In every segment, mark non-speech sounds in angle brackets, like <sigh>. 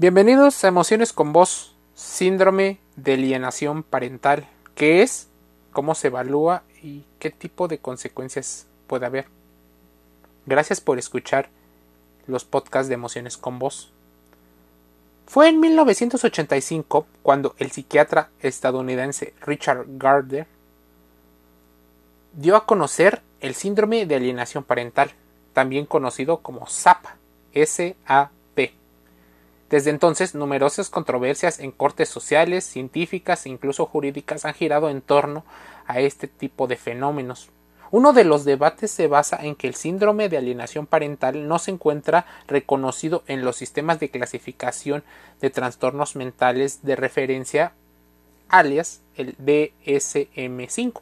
Bienvenidos a Emociones con Voz, síndrome de alienación parental. ¿Qué es? ¿Cómo se evalúa? ¿Y qué tipo de consecuencias puede haber? Gracias por escuchar los podcasts de Emociones con Voz. Fue en 1985 cuando el psiquiatra estadounidense Richard Gardner dio a conocer el síndrome de alienación parental, también conocido como SAP, SAP desde entonces, numerosas controversias en cortes sociales, científicas e incluso jurídicas han girado en torno a este tipo de fenómenos. Uno de los debates se basa en que el síndrome de alienación parental no se encuentra reconocido en los sistemas de clasificación de trastornos mentales de referencia, alias el DSM5.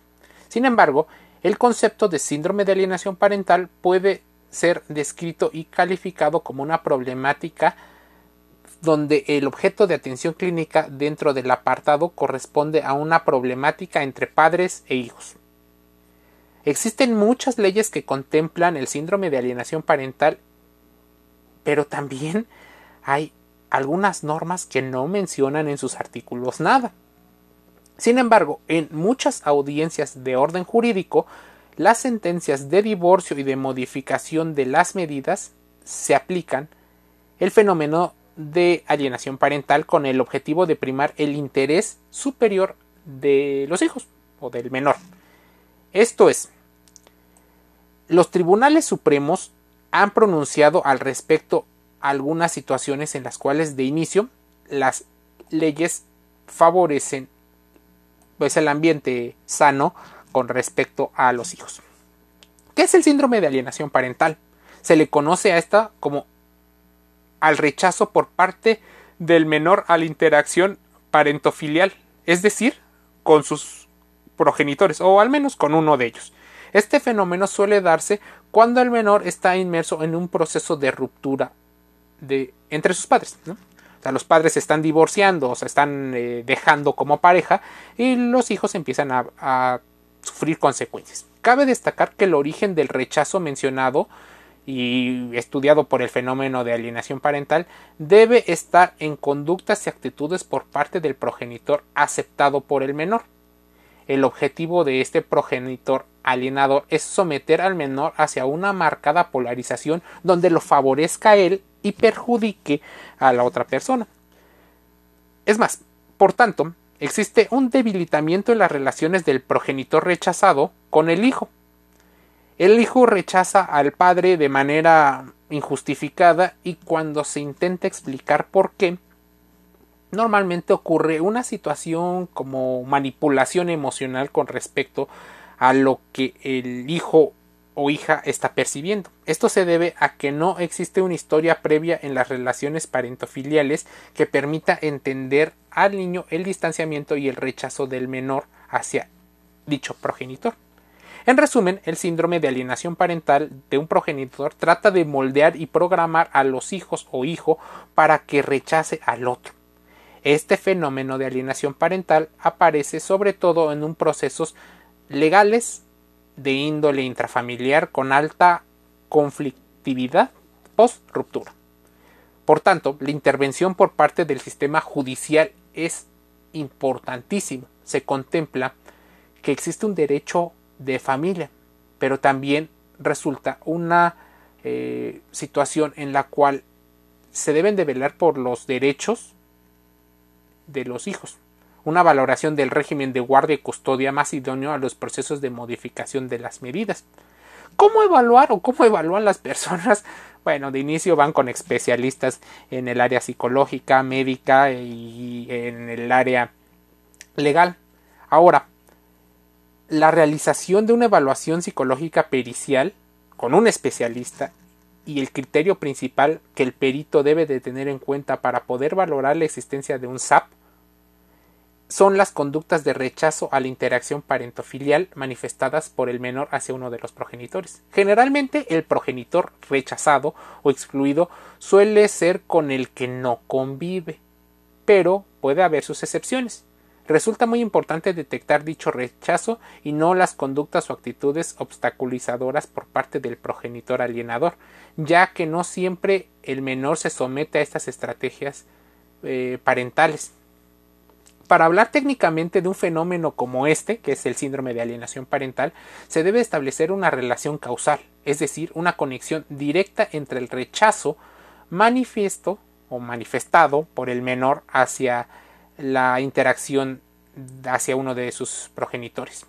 Sin embargo, el concepto de síndrome de alienación parental puede ser descrito y calificado como una problemática donde el objeto de atención clínica dentro del apartado corresponde a una problemática entre padres e hijos. Existen muchas leyes que contemplan el síndrome de alienación parental, pero también hay algunas normas que no mencionan en sus artículos nada. Sin embargo, en muchas audiencias de orden jurídico, las sentencias de divorcio y de modificación de las medidas se aplican el fenómeno de alienación parental con el objetivo de primar el interés superior de los hijos o del menor. Esto es, los tribunales supremos han pronunciado al respecto algunas situaciones en las cuales de inicio las leyes favorecen pues el ambiente sano con respecto a los hijos. ¿Qué es el síndrome de alienación parental? Se le conoce a esta como al rechazo por parte del menor a la interacción parentofilial, es decir, con sus progenitores, o al menos con uno de ellos. Este fenómeno suele darse cuando el menor está inmerso en un proceso de ruptura de, entre sus padres. O sea, los padres se están divorciando o se están eh, dejando como pareja y los hijos empiezan a, a sufrir consecuencias. Cabe destacar que el origen del rechazo mencionado y estudiado por el fenómeno de alienación parental debe estar en conductas y actitudes por parte del progenitor aceptado por el menor. El objetivo de este progenitor alienador es someter al menor hacia una marcada polarización donde lo favorezca él y perjudique a la otra persona. Es más, por tanto, existe un debilitamiento en las relaciones del progenitor rechazado con el hijo, el hijo rechaza al padre de manera injustificada y cuando se intenta explicar por qué, normalmente ocurre una situación como manipulación emocional con respecto a lo que el hijo o hija está percibiendo. Esto se debe a que no existe una historia previa en las relaciones parentofiliales que permita entender al niño el distanciamiento y el rechazo del menor hacia dicho progenitor. En resumen, el síndrome de alienación parental de un progenitor trata de moldear y programar a los hijos o hijo para que rechace al otro. Este fenómeno de alienación parental aparece sobre todo en un procesos legales de índole intrafamiliar con alta conflictividad post ruptura. Por tanto, la intervención por parte del sistema judicial es importantísima. Se contempla que existe un derecho de familia, pero también resulta una eh, situación en la cual se deben de velar por los derechos de los hijos, una valoración del régimen de guardia y custodia más idóneo a los procesos de modificación de las medidas. ¿Cómo evaluar o cómo evalúan las personas? <laughs> Bueno, de inicio van con especialistas en el área psicológica, médica y en el área legal. Ahora, la realización de una evaluación psicológica pericial con un especialista y el criterio principal que el perito debe de tener en cuenta para poder valorar la existencia de un SAP son las conductas de rechazo a la interacción parentofilial manifestadas por el menor hacia uno de los progenitores. Generalmente el progenitor rechazado o excluido suele ser con el que no convive, pero puede haber sus excepciones. Resulta muy importante detectar dicho rechazo y no las conductas o actitudes obstaculizadoras por parte del progenitor alienador, ya que no siempre el menor se somete a estas estrategias eh, parentales. Para hablar técnicamente de un fenómeno como este, que es el síndrome de alienación parental, se debe establecer una relación causal, es decir, una conexión directa entre el rechazo manifiesto o manifestado por el menor hacia la interacción hacia uno de sus progenitores.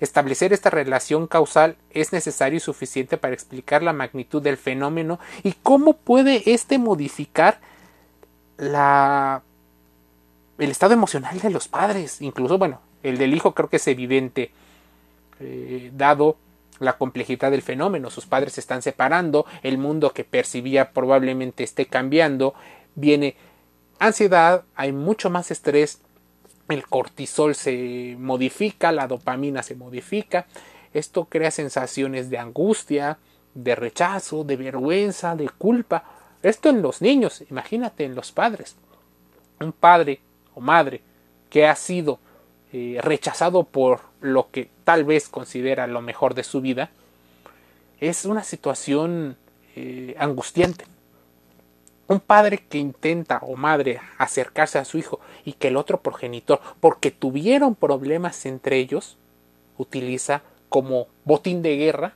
Establecer esta relación causal es necesario y suficiente para explicar la magnitud del fenómeno y cómo puede éste modificar la, el estado emocional de los padres. Incluso, bueno, el del hijo creo que es evidente, eh, dado la complejidad del fenómeno. Sus padres se están separando, el mundo que percibía probablemente esté cambiando, viene ansiedad, hay mucho más estrés, el cortisol se modifica, la dopamina se modifica, esto crea sensaciones de angustia, de rechazo, de vergüenza, de culpa. Esto en los niños, imagínate en los padres. Un padre o madre que ha sido eh, rechazado por lo que tal vez considera lo mejor de su vida, es una situación eh, angustiante. Un padre que intenta o madre acercarse a su hijo y que el otro progenitor, porque tuvieron problemas entre ellos, utiliza como botín de guerra,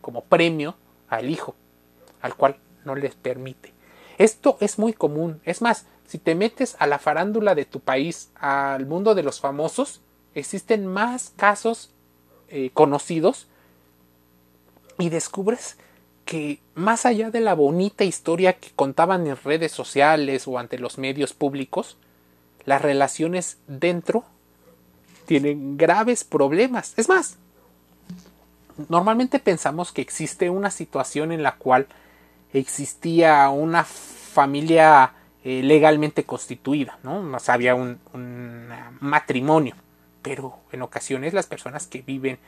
como premio al hijo, al cual no les permite. Esto es muy común. Es más, si te metes a la farándula de tu país, al mundo de los famosos, existen más casos eh, conocidos y descubres que más allá de la bonita historia que contaban en redes sociales o ante los medios públicos, las relaciones dentro tienen graves problemas. Es más, normalmente pensamos que existe una situación en la cual existía una familia eh, legalmente constituida, ¿no? había un, un matrimonio, pero en ocasiones las personas que viven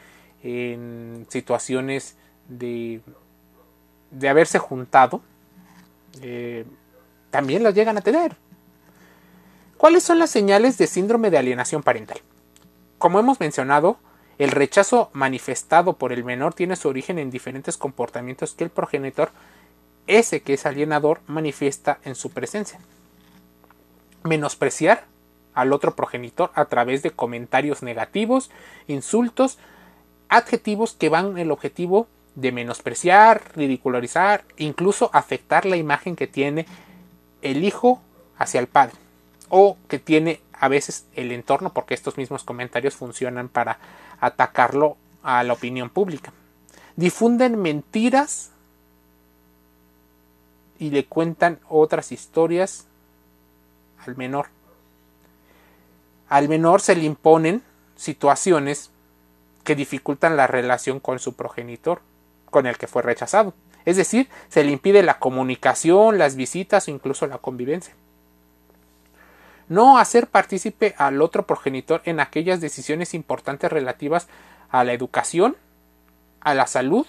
en situaciones de de haberse juntado, eh, también las llegan a tener. ¿Cuáles son las señales de síndrome de alienación parental? Como hemos mencionado, el rechazo manifestado por el menor tiene su origen en diferentes comportamientos que el progenitor, ese que es alienador, manifiesta en su presencia. Menospreciar al otro progenitor a través de comentarios negativos, insultos, adjetivos que van en el objetivo de menospreciar, ridicularizar, incluso afectar la imagen que tiene el hijo hacia el padre o que tiene a veces el entorno porque estos mismos comentarios funcionan para atacarlo a la opinión pública. Difunden mentiras y le cuentan otras historias al menor. Al menor se le imponen situaciones que dificultan la relación con su progenitor con el que fue rechazado. Es decir, se le impide la comunicación, las visitas o incluso la convivencia. No hacer partícipe al otro progenitor en aquellas decisiones importantes relativas a la educación, a la salud,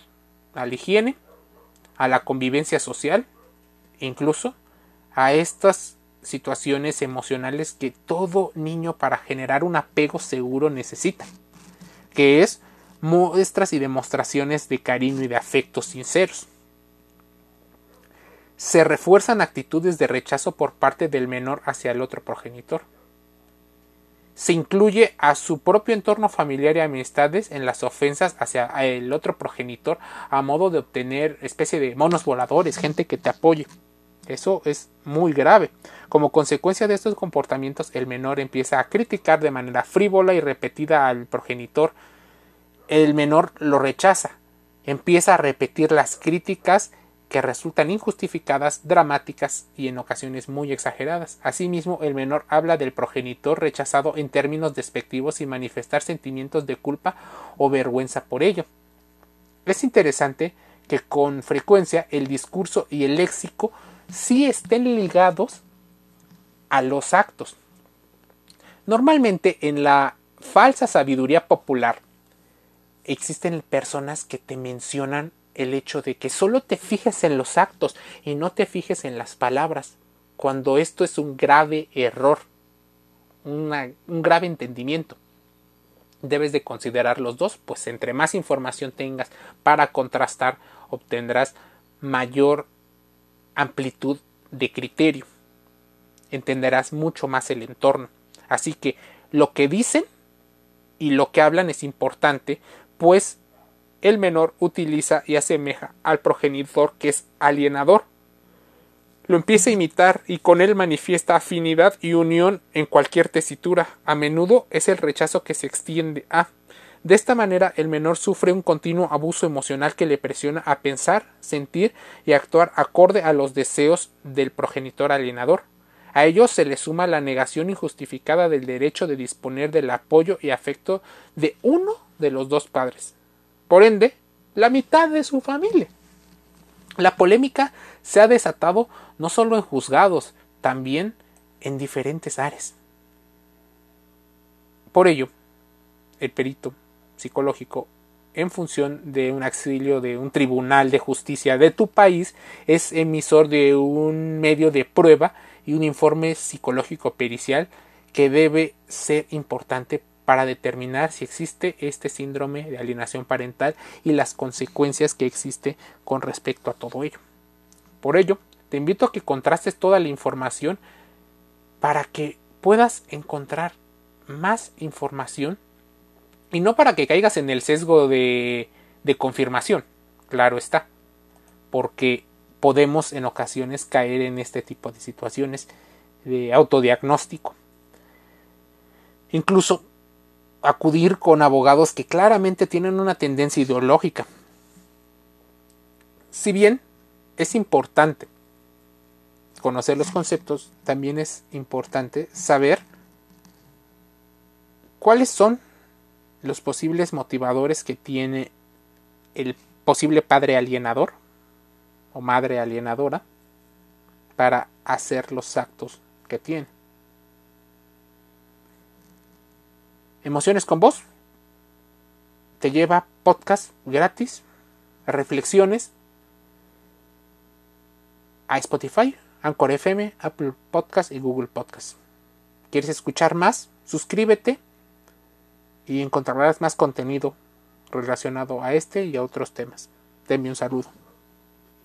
a la higiene, a la convivencia social, incluso a estas situaciones emocionales que todo niño para generar un apego seguro necesita, que es muestras y demostraciones de cariño y de afecto sinceros. Se refuerzan actitudes de rechazo por parte del menor hacia el otro progenitor. Se incluye a su propio entorno familiar y amistades en las ofensas hacia el otro progenitor a modo de obtener especie de monos voladores, gente que te apoye. Eso es muy grave. Como consecuencia de estos comportamientos, el menor empieza a criticar de manera frívola y repetida al progenitor el menor lo rechaza, empieza a repetir las críticas que resultan injustificadas, dramáticas y en ocasiones muy exageradas. Asimismo, el menor habla del progenitor rechazado en términos despectivos y manifestar sentimientos de culpa o vergüenza por ello. Es interesante que con frecuencia el discurso y el léxico sí estén ligados a los actos. Normalmente en la falsa sabiduría popular existen personas que te mencionan el hecho de que solo te fijes en los actos y no te fijes en las palabras, cuando esto es un grave error, un grave entendimiento. Debes de considerar los dos, pues entre más información tengas para contrastar, obtendrás mayor amplitud de criterio. entenderás mucho más el entorno. Así que lo que dicen y lo que hablan es importante, pues el menor utiliza y asemeja al progenitor que es alienador. Lo empieza a imitar y con él manifiesta afinidad y unión en cualquier tesitura. A menudo es el rechazo que se extiende a. De esta manera el menor sufre un continuo abuso emocional que le presiona a pensar, sentir y actuar acorde a los deseos del progenitor alienador. A ello se le suma la negación injustificada del derecho de disponer del apoyo y afecto de uno de los dos padres. Por ende, la mitad de su familia. La polémica se ha desatado no solo en juzgados, también en diferentes áreas. Por ello, el perito psicológico en función de un auxilio de un tribunal de justicia de tu país es emisor de un medio de prueba y un informe psicológico pericial que debe ser importante para determinar si existe este síndrome de alienación parental y las consecuencias que existe con respecto a todo ello. Por ello, te invito a que contrastes toda la información para que puedas encontrar más información y no para que caigas en el sesgo de, de confirmación, claro está, porque podemos en ocasiones caer en este tipo de situaciones de autodiagnóstico. Incluso acudir con abogados que claramente tienen una tendencia ideológica. Si bien es importante conocer los conceptos, también es importante saber cuáles son los posibles motivadores que tiene el posible padre alienador o madre alienadora para hacer los actos que tiene. Emociones con vos te lleva podcast gratis, reflexiones a Spotify, Anchor FM, Apple Podcast y Google Podcast. ¿Quieres escuchar más? Suscríbete y encontrarás más contenido relacionado a este y a otros temas. Denme un saludo.